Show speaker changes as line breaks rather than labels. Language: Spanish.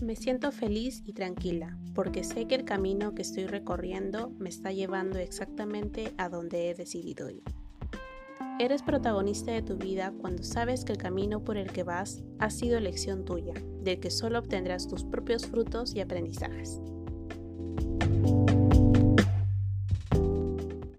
Me siento feliz y tranquila porque sé que el camino que estoy recorriendo me está llevando exactamente a donde he decidido ir. Eres protagonista de tu vida cuando sabes que el camino por el que vas ha sido elección tuya, del que solo obtendrás tus propios frutos y aprendizajes.